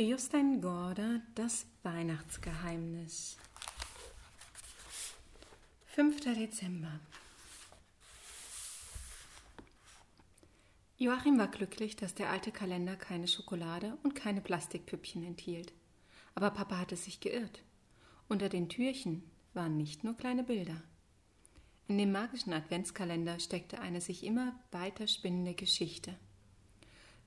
Jostein Gorder, das Weihnachtsgeheimnis. 5. Dezember. Joachim war glücklich, dass der alte Kalender keine Schokolade und keine Plastikpüppchen enthielt. Aber Papa hatte sich geirrt. Unter den Türchen waren nicht nur kleine Bilder. In dem magischen Adventskalender steckte eine sich immer weiter spinnende Geschichte.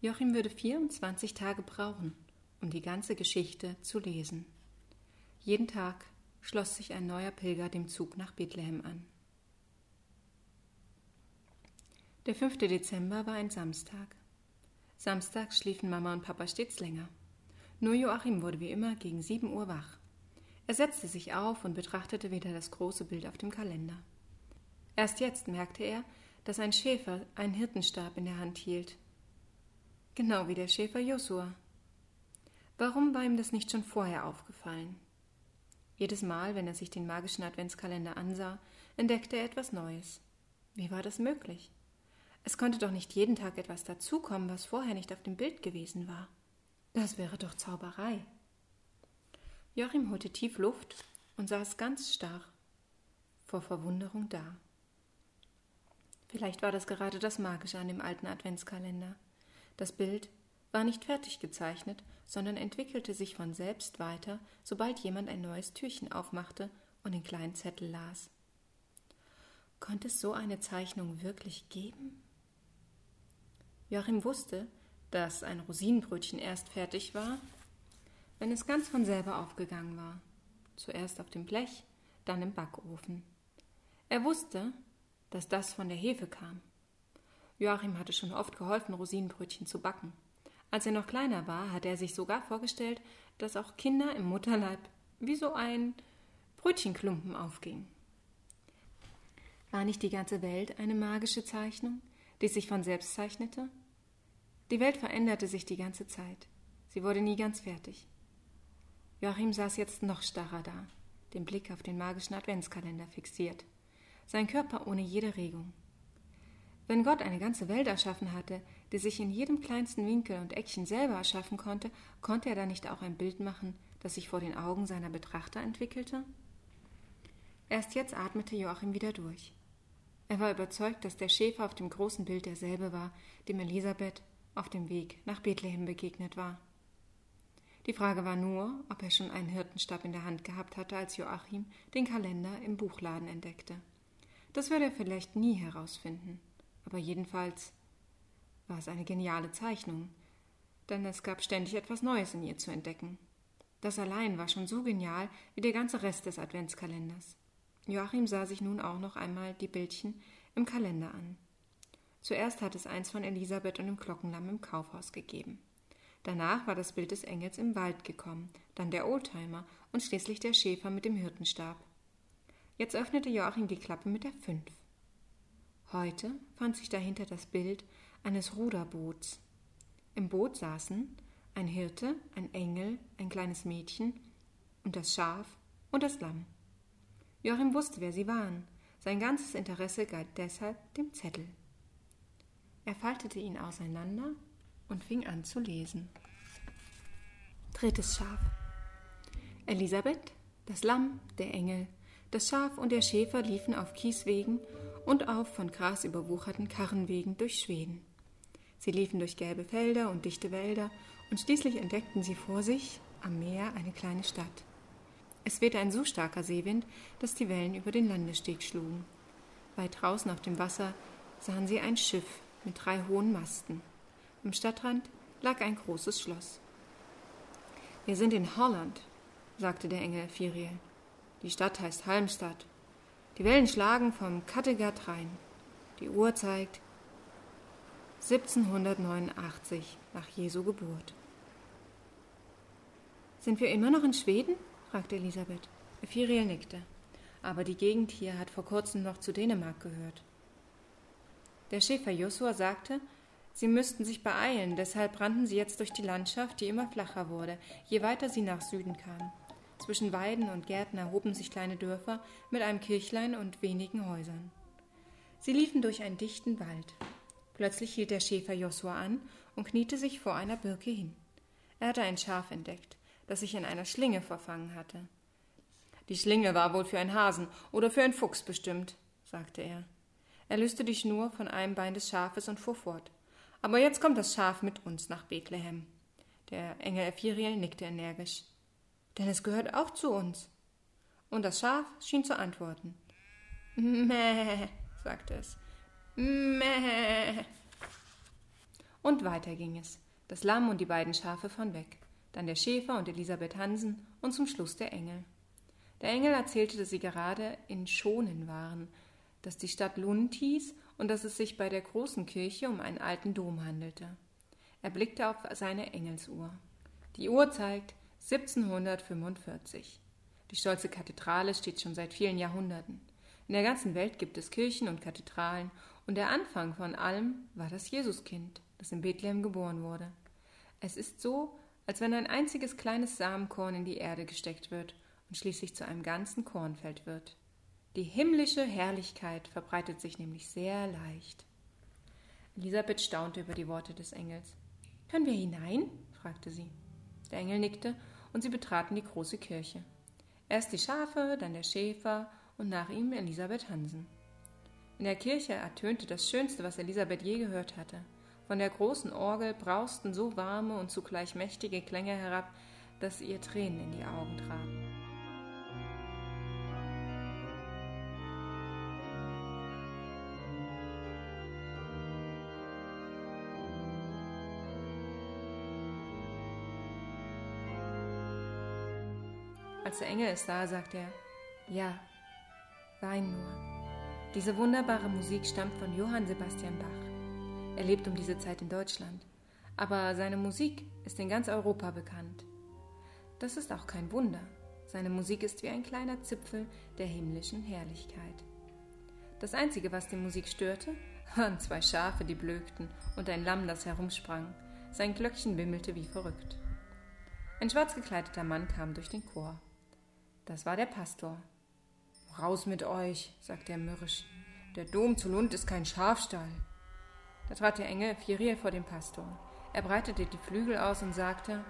Joachim würde 24 Tage brauchen, um die ganze Geschichte zu lesen. Jeden Tag schloss sich ein neuer Pilger dem Zug nach Bethlehem an. Der 5. Dezember war ein Samstag. Samstags schliefen Mama und Papa stets länger. Nur Joachim wurde wie immer gegen sieben Uhr wach. Er setzte sich auf und betrachtete wieder das große Bild auf dem Kalender. Erst jetzt merkte er, dass ein Schäfer einen Hirtenstab in der Hand hielt. Genau wie der Schäfer Josua. Warum war ihm das nicht schon vorher aufgefallen? Jedes Mal, wenn er sich den magischen Adventskalender ansah, entdeckte er etwas Neues. Wie war das möglich? Es konnte doch nicht jeden Tag etwas dazukommen, was vorher nicht auf dem Bild gewesen war. Das wäre doch Zauberei. Joachim holte tief Luft und saß ganz starr vor Verwunderung da. Vielleicht war das gerade das Magische an dem alten Adventskalender. Das Bild war nicht fertig gezeichnet, sondern entwickelte sich von selbst weiter, sobald jemand ein neues Türchen aufmachte und den kleinen Zettel las. Konnte es so eine Zeichnung wirklich geben? Joachim wusste, dass ein Rosinenbrötchen erst fertig war, wenn es ganz von selber aufgegangen war. Zuerst auf dem Blech, dann im Backofen. Er wusste, dass das von der Hefe kam. Joachim hatte schon oft geholfen, Rosinenbrötchen zu backen. Als er noch kleiner war, hatte er sich sogar vorgestellt, dass auch Kinder im Mutterleib wie so ein Brötchenklumpen aufgingen. War nicht die ganze Welt eine magische Zeichnung, die sich von selbst zeichnete? Die Welt veränderte sich die ganze Zeit. Sie wurde nie ganz fertig. Joachim saß jetzt noch starrer da, den Blick auf den magischen Adventskalender fixiert, sein Körper ohne jede Regung. Wenn Gott eine ganze Welt erschaffen hatte, die sich in jedem kleinsten Winkel und Eckchen selber erschaffen konnte, konnte er da nicht auch ein Bild machen, das sich vor den Augen seiner Betrachter entwickelte? Erst jetzt atmete Joachim wieder durch. Er war überzeugt, dass der Schäfer auf dem großen Bild derselbe war, dem Elisabeth auf dem Weg nach Bethlehem begegnet war. Die Frage war nur, ob er schon einen Hirtenstab in der Hand gehabt hatte, als Joachim den Kalender im Buchladen entdeckte. Das würde er vielleicht nie herausfinden aber jedenfalls war es eine geniale Zeichnung, denn es gab ständig etwas Neues in ihr zu entdecken. Das allein war schon so genial wie der ganze Rest des Adventskalenders. Joachim sah sich nun auch noch einmal die Bildchen im Kalender an. Zuerst hat es eins von Elisabeth und dem Glockenlamm im Kaufhaus gegeben. Danach war das Bild des Engels im Wald gekommen, dann der Oldtimer und schließlich der Schäfer mit dem Hirtenstab. Jetzt öffnete Joachim die Klappe mit der Fünf. Heute fand sich dahinter das Bild eines Ruderboots. Im Boot saßen ein Hirte, ein Engel, ein kleines Mädchen und das Schaf und das Lamm. Joachim wusste, wer sie waren. Sein ganzes Interesse galt deshalb dem Zettel. Er faltete ihn auseinander und fing an zu lesen. Drittes Schaf. Elisabeth, das Lamm, der Engel, das Schaf und der Schäfer liefen auf Kieswegen und auf von Gras überwucherten Karrenwegen durch Schweden. Sie liefen durch gelbe Felder und dichte Wälder, und schließlich entdeckten sie vor sich am Meer eine kleine Stadt. Es wehte ein so starker Seewind, dass die Wellen über den Landesteg schlugen. Weit draußen auf dem Wasser sahen sie ein Schiff mit drei hohen Masten. Am Stadtrand lag ein großes Schloss. Wir sind in Holland, sagte der Engel Firiel. Die Stadt heißt Halmstad die Wellen schlagen vom Kattegat rein. Die Uhr zeigt 1789 nach Jesu Geburt. Sind wir immer noch in Schweden? fragte Elisabeth. Ephiriel nickte. Aber die Gegend hier hat vor kurzem noch zu Dänemark gehört. Der Schäfer Josua sagte, sie müssten sich beeilen, deshalb rannten sie jetzt durch die Landschaft, die immer flacher wurde, je weiter sie nach Süden kamen. Zwischen Weiden und Gärten erhoben sich kleine Dörfer mit einem Kirchlein und wenigen Häusern. Sie liefen durch einen dichten Wald. Plötzlich hielt der Schäfer Josua an und kniete sich vor einer Birke hin. Er hatte ein Schaf entdeckt, das sich in einer Schlinge verfangen hatte. Die Schlinge war wohl für einen Hasen oder für einen Fuchs bestimmt, sagte er. Er löste die Schnur von einem Bein des Schafes und fuhr fort. Aber jetzt kommt das Schaf mit uns nach Bethlehem. Der Engel Ephiriel nickte energisch. Denn es gehört auch zu uns. Und das Schaf schien zu antworten. Mäh, sagte es. Mäh. Und weiter ging es. Das Lamm und die beiden Schafe von weg. Dann der Schäfer und Elisabeth Hansen und zum Schluss der Engel. Der Engel erzählte, dass sie gerade in Schonen waren, dass die Stadt Lund hieß und dass es sich bei der großen Kirche um einen alten Dom handelte. Er blickte auf seine Engelsuhr. Die Uhr zeigt 1745. Die stolze Kathedrale steht schon seit vielen Jahrhunderten. In der ganzen Welt gibt es Kirchen und Kathedralen, und der Anfang von allem war das Jesuskind, das in Bethlehem geboren wurde. Es ist so, als wenn ein einziges kleines Samenkorn in die Erde gesteckt wird und schließlich zu einem ganzen Kornfeld wird. Die himmlische Herrlichkeit verbreitet sich nämlich sehr leicht. Elisabeth staunte über die Worte des Engels. Können wir hinein? fragte sie. Der Engel nickte und sie betraten die große Kirche. Erst die Schafe, dann der Schäfer und nach ihm Elisabeth Hansen. In der Kirche ertönte das Schönste, was Elisabeth je gehört hatte. Von der großen Orgel brausten so warme und zugleich mächtige Klänge herab, dass ihr Tränen in die Augen traten. Der Engel es sah, sagte er, ja, wein nur. Diese wunderbare Musik stammt von Johann Sebastian Bach. Er lebt um diese Zeit in Deutschland, aber seine Musik ist in ganz Europa bekannt. Das ist auch kein Wunder. Seine Musik ist wie ein kleiner Zipfel der himmlischen Herrlichkeit. Das Einzige, was die Musik störte, waren zwei Schafe, die blökten, und ein Lamm, das herumsprang. Sein Glöckchen wimmelte wie verrückt. Ein schwarz gekleideter Mann kam durch den Chor. Das war der Pastor. Raus mit euch, sagte er mürrisch. Der Dom zu Lund ist kein Schafstall. Da trat der Engel Firiel vor den Pastor. Er breitete die Flügel aus und sagte,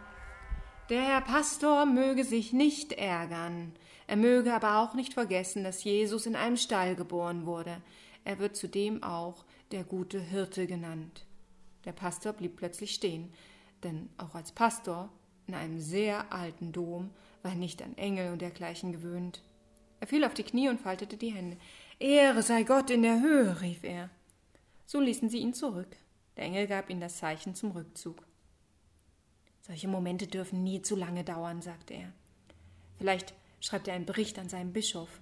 der Herr Pastor möge sich nicht ärgern. Er möge aber auch nicht vergessen, dass Jesus in einem Stall geboren wurde. Er wird zudem auch der gute Hirte genannt. Der Pastor blieb plötzlich stehen, denn auch als Pastor in einem sehr alten Dom war nicht an Engel und dergleichen gewöhnt. Er fiel auf die Knie und faltete die Hände. Ehre sei Gott in der Höhe, rief er. So ließen sie ihn zurück. Der Engel gab ihnen das Zeichen zum Rückzug. Solche Momente dürfen nie zu lange dauern, sagte er. Vielleicht schreibt er einen Bericht an seinen Bischof.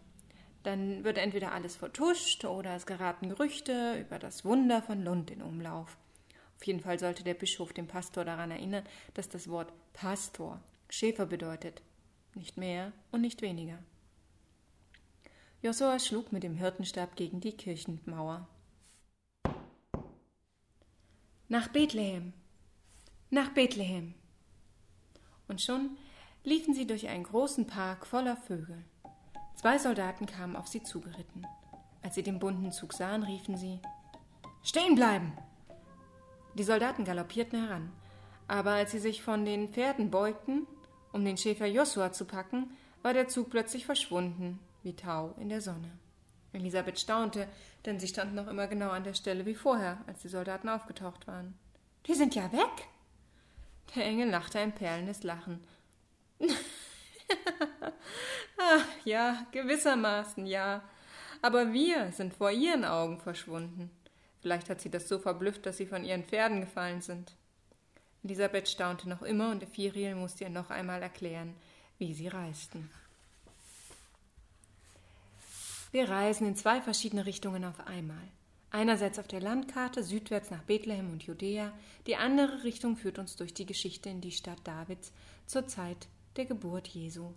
Dann wird entweder alles vertuscht oder es geraten Gerüchte über das Wunder von Lund in Umlauf. Auf jeden Fall sollte der Bischof den Pastor daran erinnern, dass das Wort Pastor Schäfer bedeutet nicht mehr und nicht weniger. Josua schlug mit dem Hirtenstab gegen die Kirchenmauer. Nach Bethlehem, nach Bethlehem. Und schon liefen sie durch einen großen Park voller Vögel. Zwei Soldaten kamen auf sie zugeritten. Als sie den bunten Zug sahen, riefen sie Stehen bleiben. Die Soldaten galoppierten heran, aber als sie sich von den Pferden beugten, um den Schäfer Josua zu packen, war der Zug plötzlich verschwunden, wie Tau in der Sonne. Elisabeth staunte, denn sie stand noch immer genau an der Stelle wie vorher, als die Soldaten aufgetaucht waren. Die sind ja weg! Der Engel lachte ein perlendes Lachen. Ach ja, gewissermaßen ja. Aber wir sind vor ihren Augen verschwunden. Vielleicht hat sie das so verblüfft, dass sie von ihren Pferden gefallen sind. Elisabeth staunte noch immer und Ephiriel musste ihr noch einmal erklären, wie sie reisten. Wir reisen in zwei verschiedene Richtungen auf einmal. Einerseits auf der Landkarte südwärts nach Bethlehem und Judäa, die andere Richtung führt uns durch die Geschichte in die Stadt Davids zur Zeit der Geburt Jesu.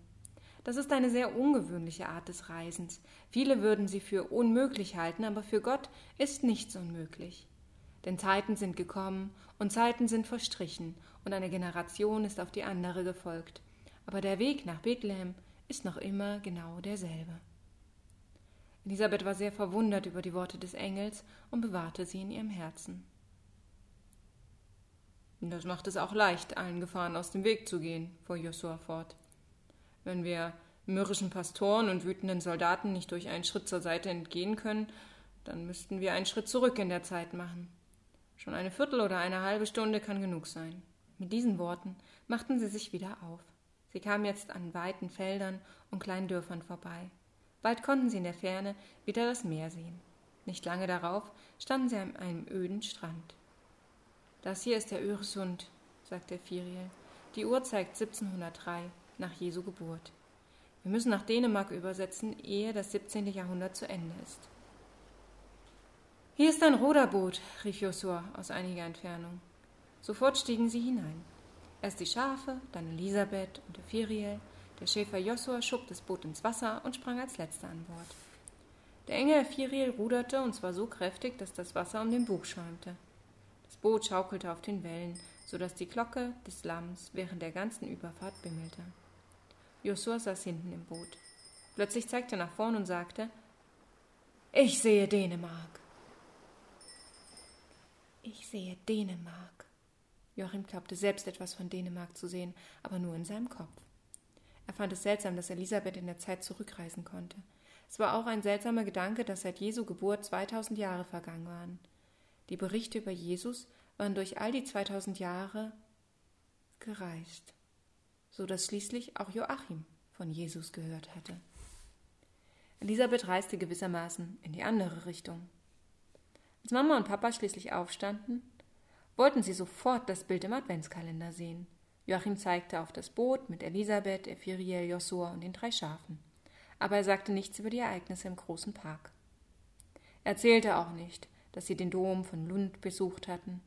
Das ist eine sehr ungewöhnliche Art des Reisens. Viele würden sie für unmöglich halten, aber für Gott ist nichts unmöglich. Denn Zeiten sind gekommen und Zeiten sind verstrichen und eine Generation ist auf die andere gefolgt. Aber der Weg nach Bethlehem ist noch immer genau derselbe. Elisabeth war sehr verwundert über die Worte des Engels und bewahrte sie in ihrem Herzen. Das macht es auch leicht, allen Gefahren aus dem Weg zu gehen, fuhr Josua fort. Wenn wir mürrischen Pastoren und wütenden Soldaten nicht durch einen Schritt zur Seite entgehen können, dann müssten wir einen Schritt zurück in der Zeit machen. Schon eine Viertel oder eine halbe Stunde kann genug sein. Mit diesen Worten machten sie sich wieder auf. Sie kamen jetzt an weiten Feldern und kleinen Dörfern vorbei. Bald konnten sie in der Ferne wieder das Meer sehen. Nicht lange darauf standen sie an einem öden Strand. Das hier ist der Öresund, sagte Firiel. Die Uhr zeigt 1703, nach Jesu Geburt. Wir müssen nach Dänemark übersetzen, ehe das 17. Jahrhundert zu Ende ist. Hier ist ein Ruderboot, rief Josua aus einiger Entfernung. Sofort stiegen sie hinein. Erst die Schafe, dann Elisabeth und Ephiriel. Der Schäfer Josua schob das Boot ins Wasser und sprang als letzter an Bord. Der enge Ephiriel ruderte und zwar so kräftig, dass das Wasser um den Bug schäumte. Das Boot schaukelte auf den Wellen, so dass die Glocke des Lamms während der ganzen Überfahrt bimmelte. Josua saß hinten im Boot. Plötzlich zeigte er nach vorn und sagte: Ich sehe Dänemark. Ich sehe Dänemark. Joachim glaubte selbst etwas von Dänemark zu sehen, aber nur in seinem Kopf. Er fand es seltsam, dass Elisabeth in der Zeit zurückreisen konnte. Es war auch ein seltsamer Gedanke, dass seit Jesu Geburt 2000 Jahre vergangen waren. Die Berichte über Jesus waren durch all die 2000 Jahre gereist, so dass schließlich auch Joachim von Jesus gehört hatte. Elisabeth reiste gewissermaßen in die andere Richtung. Als Mama und Papa schließlich aufstanden, wollten sie sofort das Bild im Adventskalender sehen. Joachim zeigte auf das Boot mit Elisabeth, Ephiriel, Josua und den drei Schafen. Aber er sagte nichts über die Ereignisse im großen Park. Er erzählte auch nicht, dass sie den Dom von Lund besucht hatten.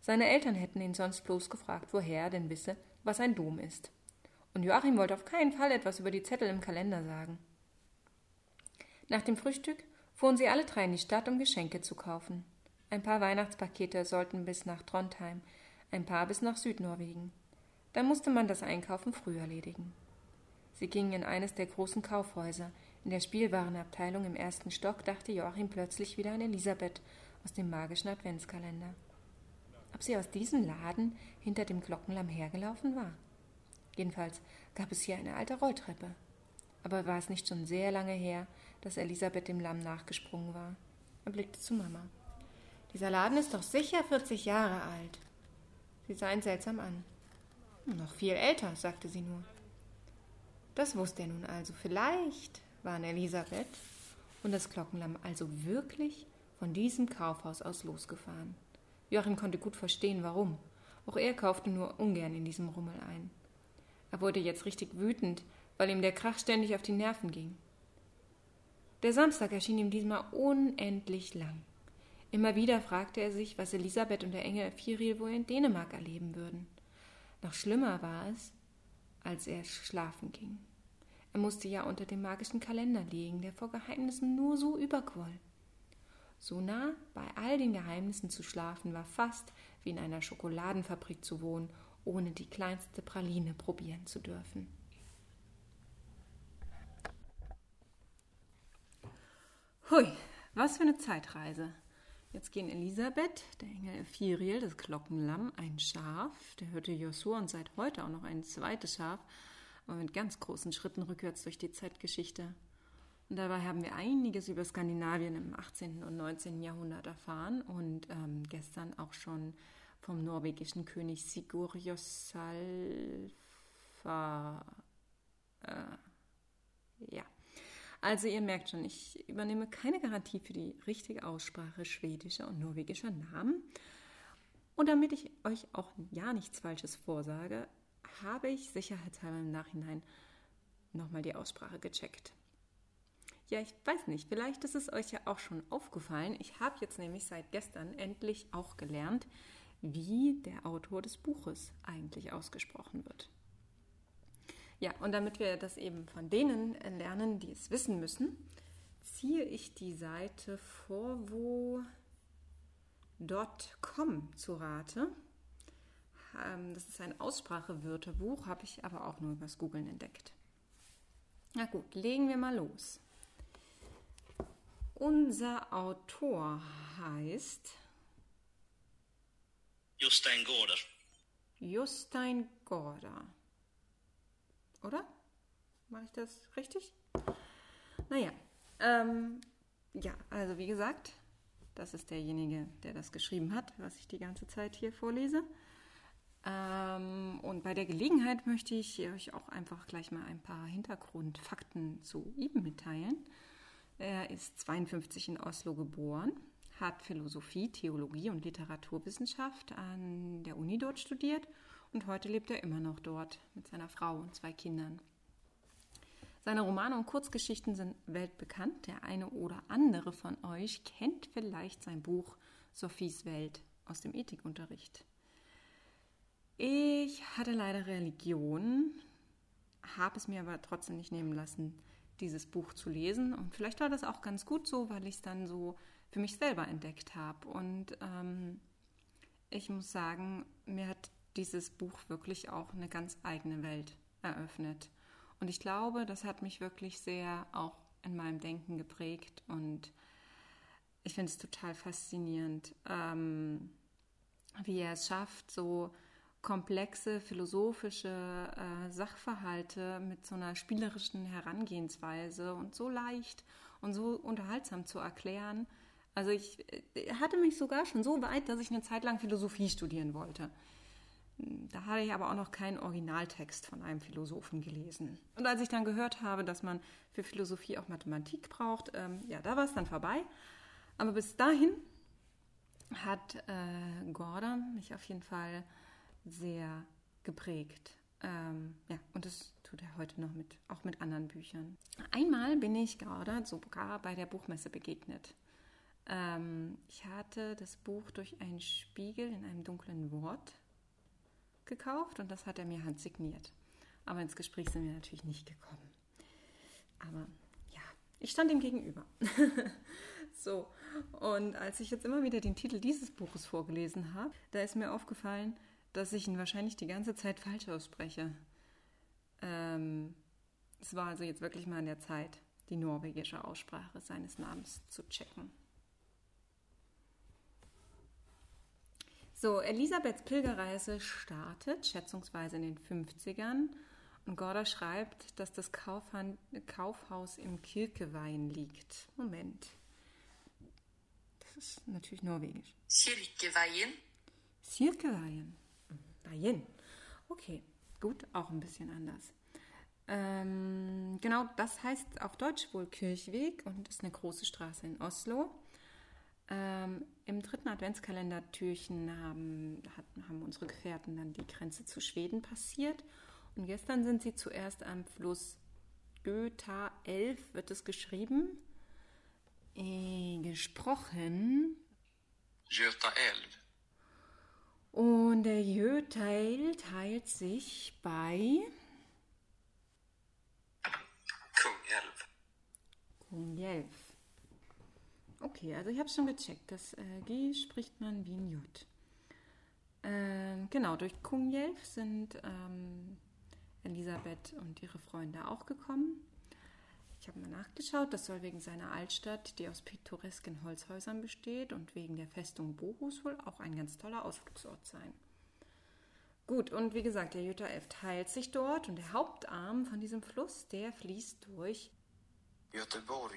Seine Eltern hätten ihn sonst bloß gefragt, woher er denn wisse, was ein Dom ist. Und Joachim wollte auf keinen Fall etwas über die Zettel im Kalender sagen. Nach dem Frühstück fuhren sie alle drei in die Stadt, um Geschenke zu kaufen. Ein paar Weihnachtspakete sollten bis nach Trondheim, ein paar bis nach Südnorwegen. Dann musste man das Einkaufen früh erledigen. Sie gingen in eines der großen Kaufhäuser. In der Spielwarenabteilung im ersten Stock dachte Joachim plötzlich wieder an Elisabeth aus dem magischen Adventskalender. Ob sie aus diesem Laden hinter dem Glockenlamm hergelaufen war? Jedenfalls gab es hier eine alte Rolltreppe. Aber war es nicht schon sehr lange her, dass Elisabeth dem Lamm nachgesprungen war. Er blickte zu Mama. Dieser Laden ist doch sicher 40 Jahre alt. Sie sah ihn seltsam an. Noch viel älter, sagte sie nur. Das wusste er nun also. Vielleicht waren Elisabeth und das Glockenlamm also wirklich von diesem Kaufhaus aus losgefahren. Joachim konnte gut verstehen, warum. Auch er kaufte nur ungern in diesem Rummel ein. Er wurde jetzt richtig wütend, weil ihm der Krach ständig auf die Nerven ging. Der Samstag erschien ihm diesmal unendlich lang. Immer wieder fragte er sich, was Elisabeth und der Engel Firiel wohl in Dänemark erleben würden. Noch schlimmer war es, als er schlafen ging. Er musste ja unter dem magischen Kalender liegen, der vor Geheimnissen nur so überquoll. So nah bei all den Geheimnissen zu schlafen, war fast wie in einer Schokoladenfabrik zu wohnen, ohne die kleinste Praline probieren zu dürfen. Hui, was für eine Zeitreise. Jetzt gehen Elisabeth, der Engel Ephiriel, das Glockenlamm, ein Schaf, der hörte Josua und seit heute auch noch ein zweites Schaf, aber mit ganz großen Schritten rückwärts durch die Zeitgeschichte. Und dabei haben wir einiges über Skandinavien im 18. und 19. Jahrhundert erfahren und ähm, gestern auch schon vom norwegischen König Sigurd Jossalfa. Äh, ja. Also ihr merkt schon, ich übernehme keine Garantie für die richtige Aussprache schwedischer und norwegischer Namen. Und damit ich euch auch ja nichts Falsches vorsage, habe ich sicherheitshalber im Nachhinein nochmal die Aussprache gecheckt. Ja, ich weiß nicht, vielleicht ist es euch ja auch schon aufgefallen. Ich habe jetzt nämlich seit gestern endlich auch gelernt, wie der Autor des Buches eigentlich ausgesprochen wird. Ja, und damit wir das eben von denen lernen, die es wissen müssen, ziehe ich die Seite vorwo.com zu Rate. Ähm, das ist ein Aussprachewörterbuch, habe ich aber auch nur übers Googlen entdeckt. Na gut, legen wir mal los. Unser Autor heißt Jostein Gårder. Justein Gorda. Oder? Mache ich das richtig? Naja, ähm, ja, also wie gesagt, das ist derjenige, der das geschrieben hat, was ich die ganze Zeit hier vorlese. Ähm, und bei der Gelegenheit möchte ich euch auch einfach gleich mal ein paar Hintergrundfakten zu ihm mitteilen. Er ist 52 in Oslo geboren, hat Philosophie, Theologie und Literaturwissenschaft an der Uni dort studiert und heute lebt er immer noch dort mit seiner Frau und zwei Kindern. Seine Romane und Kurzgeschichten sind weltbekannt. Der eine oder andere von euch kennt vielleicht sein Buch Sophies Welt aus dem Ethikunterricht. Ich hatte leider Religion, habe es mir aber trotzdem nicht nehmen lassen, dieses Buch zu lesen. Und vielleicht war das auch ganz gut so, weil ich es dann so für mich selber entdeckt habe. Und ähm, ich muss sagen, mir hat dieses Buch wirklich auch eine ganz eigene Welt eröffnet. Und ich glaube, das hat mich wirklich sehr auch in meinem Denken geprägt. Und ich finde es total faszinierend, ähm, wie er es schafft, so komplexe philosophische äh, Sachverhalte mit so einer spielerischen Herangehensweise und so leicht und so unterhaltsam zu erklären. Also ich äh, hatte mich sogar schon so weit, dass ich eine Zeit lang Philosophie studieren wollte. Da hatte ich aber auch noch keinen Originaltext von einem Philosophen gelesen. Und als ich dann gehört habe, dass man für Philosophie auch Mathematik braucht, ähm, ja, da war es dann vorbei. Aber bis dahin hat äh, Gordon mich auf jeden Fall sehr geprägt. Ähm, ja, und das tut er heute noch mit, auch mit anderen Büchern. Einmal bin ich gerade sogar bei der Buchmesse begegnet. Ähm, ich hatte das Buch durch einen Spiegel in einem dunklen Wort gekauft und das hat er mir handsigniert. Aber ins Gespräch sind wir natürlich nicht gekommen. Aber ja, ich stand ihm gegenüber. so, und als ich jetzt immer wieder den Titel dieses Buches vorgelesen habe, da ist mir aufgefallen, dass ich ihn wahrscheinlich die ganze Zeit falsch ausspreche. Ähm, es war also jetzt wirklich mal an der Zeit, die norwegische Aussprache seines Namens zu checken. So, Elisabeths Pilgerreise startet, schätzungsweise in den 50ern. Und Gorda schreibt, dass das Kaufhan Kaufhaus im Kirkewein liegt. Moment. Das ist natürlich norwegisch. Kirkeveien. Kirkeweien. Bayern. Okay, gut, auch ein bisschen anders. Ähm, genau, das heißt auf Deutsch wohl Kirchweg und ist eine große Straße in Oslo. Ähm, Im dritten Adventskalender-Türchen haben, haben unsere Gefährten dann die Grenze zu Schweden passiert. Und gestern sind sie zuerst am Fluss Göta 11, wird es geschrieben. Äh, gesprochen. Göta 11. Und der Jö-Teil teilt sich bei Kungälv. Kungälv. Okay, also ich habe schon gecheckt. Das äh, G spricht man wie ein J. Ähm, genau, durch Kungälv sind ähm, Elisabeth und ihre Freunde auch gekommen. Ich habe mal nachgeschaut, das soll wegen seiner Altstadt, die aus pittoresken Holzhäusern besteht, und wegen der Festung Bohus wohl auch ein ganz toller Ausflugsort sein. Gut, und wie gesagt, der Jutta Elf teilt sich dort und der Hauptarm von diesem Fluss, der fließt durch Göteborg.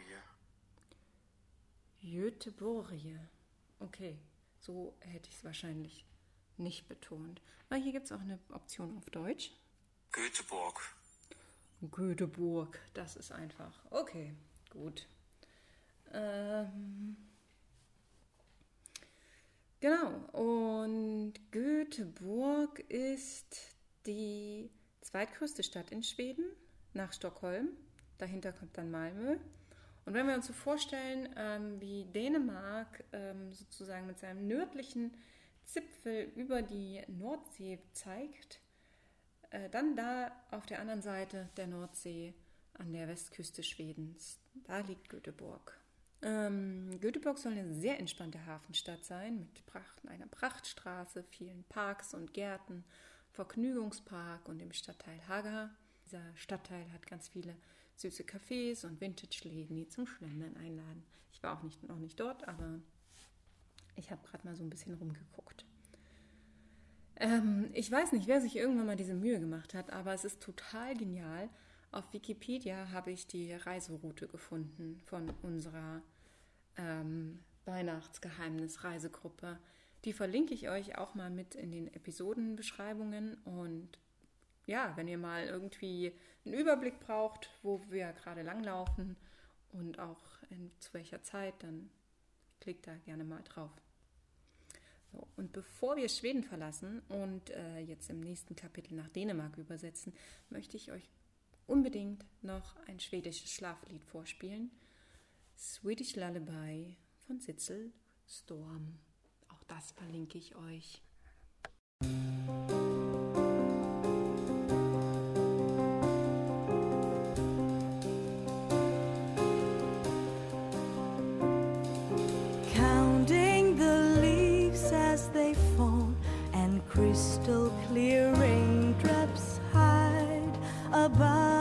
Göteborg. Okay, so hätte ich es wahrscheinlich nicht betont. Aber hier gibt es auch eine Option auf Deutsch. Göteborg. Göteborg, das ist einfach. Okay, gut. Ähm, genau, und Göteborg ist die zweitgrößte Stadt in Schweden nach Stockholm. Dahinter kommt dann Malmö. Und wenn wir uns so vorstellen, ähm, wie Dänemark ähm, sozusagen mit seinem nördlichen Zipfel über die Nordsee zeigt, äh, dann da auf der anderen Seite der Nordsee an der Westküste Schwedens, da liegt Göteborg. Ähm, Göteborg soll eine sehr entspannte Hafenstadt sein, mit Pracht, einer Prachtstraße, vielen Parks und Gärten, Vergnügungspark und dem Stadtteil Haga. Dieser Stadtteil hat ganz viele süße Cafés und Vintage-Läden, die zum Schlendern einladen. Ich war auch nicht, noch nicht dort, aber ich habe gerade mal so ein bisschen rumgeguckt. Ähm, ich weiß nicht, wer sich irgendwann mal diese Mühe gemacht hat, aber es ist total genial. Auf Wikipedia habe ich die Reiseroute gefunden von unserer ähm, Weihnachtsgeheimnis-Reisegruppe. Die verlinke ich euch auch mal mit in den Episodenbeschreibungen. Und ja, wenn ihr mal irgendwie einen Überblick braucht, wo wir gerade langlaufen und auch in, zu welcher Zeit, dann klickt da gerne mal drauf. So, und bevor wir Schweden verlassen und äh, jetzt im nächsten Kapitel nach Dänemark übersetzen, möchte ich euch unbedingt noch ein schwedisches Schlaflied vorspielen. Swedish Lullaby von Sitzel Storm. Auch das verlinke ich euch. Crystal clear raindrops hide above.